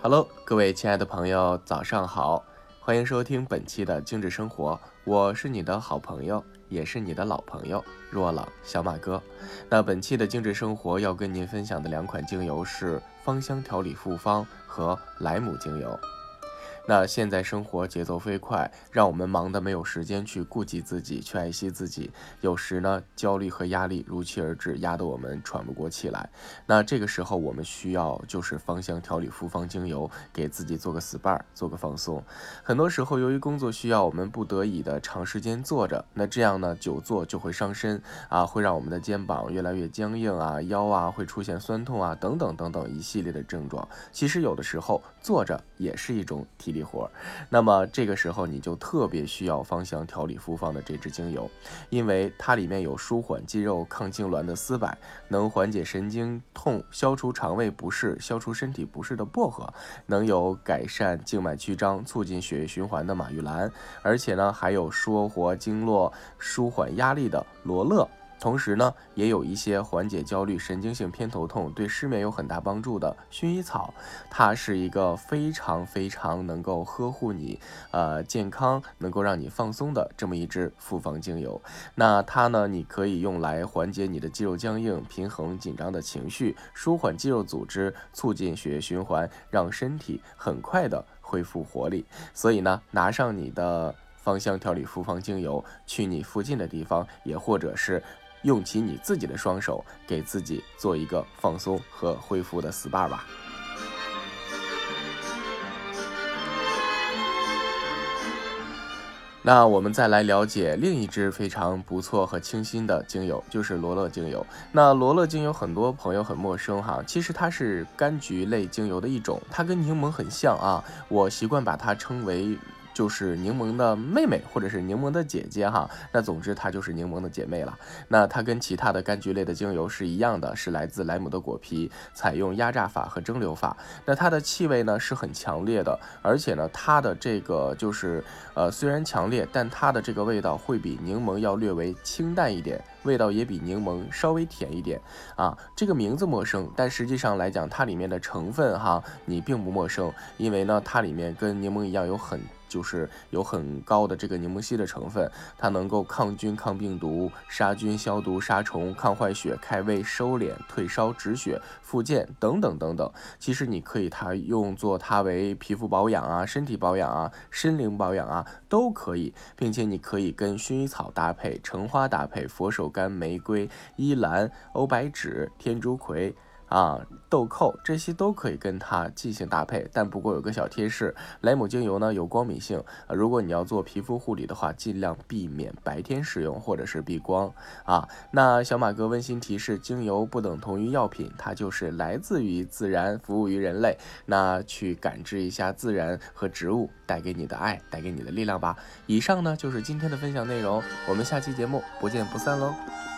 Hello，各位亲爱的朋友，早上好，欢迎收听本期的精致生活，我是你的好朋友，也是你的老朋友若朗小马哥。那本期的精致生活要跟您分享的两款精油是芳香调理复方和莱姆精油。那现在生活节奏飞快，让我们忙得没有时间去顾及自己，去爱惜自己。有时呢，焦虑和压力如期而至，压得我们喘不过气来。那这个时候，我们需要就是芳香调理复方精油，给自己做个 SPA，做个放松。很多时候，由于工作需要，我们不得已的长时间坐着，那这样呢，久坐就会伤身啊，会让我们的肩膀越来越僵硬啊，腰啊会出现酸痛啊，等等等等一系列的症状。其实有的时候坐着也是一种体力。活，那么这个时候你就特别需要芳香调理复方的这支精油，因为它里面有舒缓肌肉、抗痉挛的丝柏，能缓解神经痛、消除肠胃不适、消除身体不适的薄荷，能有改善静脉曲张、促进血液循环的马玉兰，而且呢还有说活经络、舒缓压力的罗勒。同时呢，也有一些缓解焦虑、神经性偏头痛、对失眠有很大帮助的薰衣草，它是一个非常非常能够呵护你呃健康、能够让你放松的这么一支复方精油。那它呢，你可以用来缓解你的肌肉僵硬、平衡紧张的情绪、舒缓肌肉组织、促进血液循环，让身体很快的恢复活力。所以呢，拿上你的芳香调理复方精油，去你附近的地方，也或者是。用起你自己的双手，给自己做一个放松和恢复的 SPA 吧。那我们再来了解另一支非常不错和清新的精油，就是罗勒精油。那罗勒精油很多朋友很陌生哈，其实它是柑橘类精油的一种，它跟柠檬很像啊，我习惯把它称为。就是柠檬的妹妹，或者是柠檬的姐姐哈。那总之它就是柠檬的姐妹了。那它跟其他的柑橘类的精油是一样的，是来自莱姆的果皮，采用压榨法和蒸馏法。那它的气味呢是很强烈的，而且呢它的这个就是呃虽然强烈，但它的这个味道会比柠檬要略微清淡一点，味道也比柠檬稍微甜一点啊。这个名字陌生，但实际上来讲，它里面的成分哈你并不陌生，因为呢它里面跟柠檬一样有很。就是有很高的这个柠檬烯的成分，它能够抗菌、抗病毒、杀菌、消毒、杀虫、抗坏血、开胃、收敛、退烧、止血、复健等等等等。其实你可以它用作它为皮肤保养啊、身体保养啊、心灵保养啊都可以，并且你可以跟薰衣草搭配、橙花搭配、佛手柑、玫瑰、依兰、欧白芷、天竺葵。啊，豆蔻这些都可以跟它进行搭配，但不过有个小贴士，莱姆精油呢有光敏性，如果你要做皮肤护理的话，尽量避免白天使用或者是避光啊。那小马哥温馨提示，精油不等同于药品，它就是来自于自然，服务于人类。那去感知一下自然和植物带给你的爱，带给你的力量吧。以上呢就是今天的分享内容，我们下期节目不见不散喽。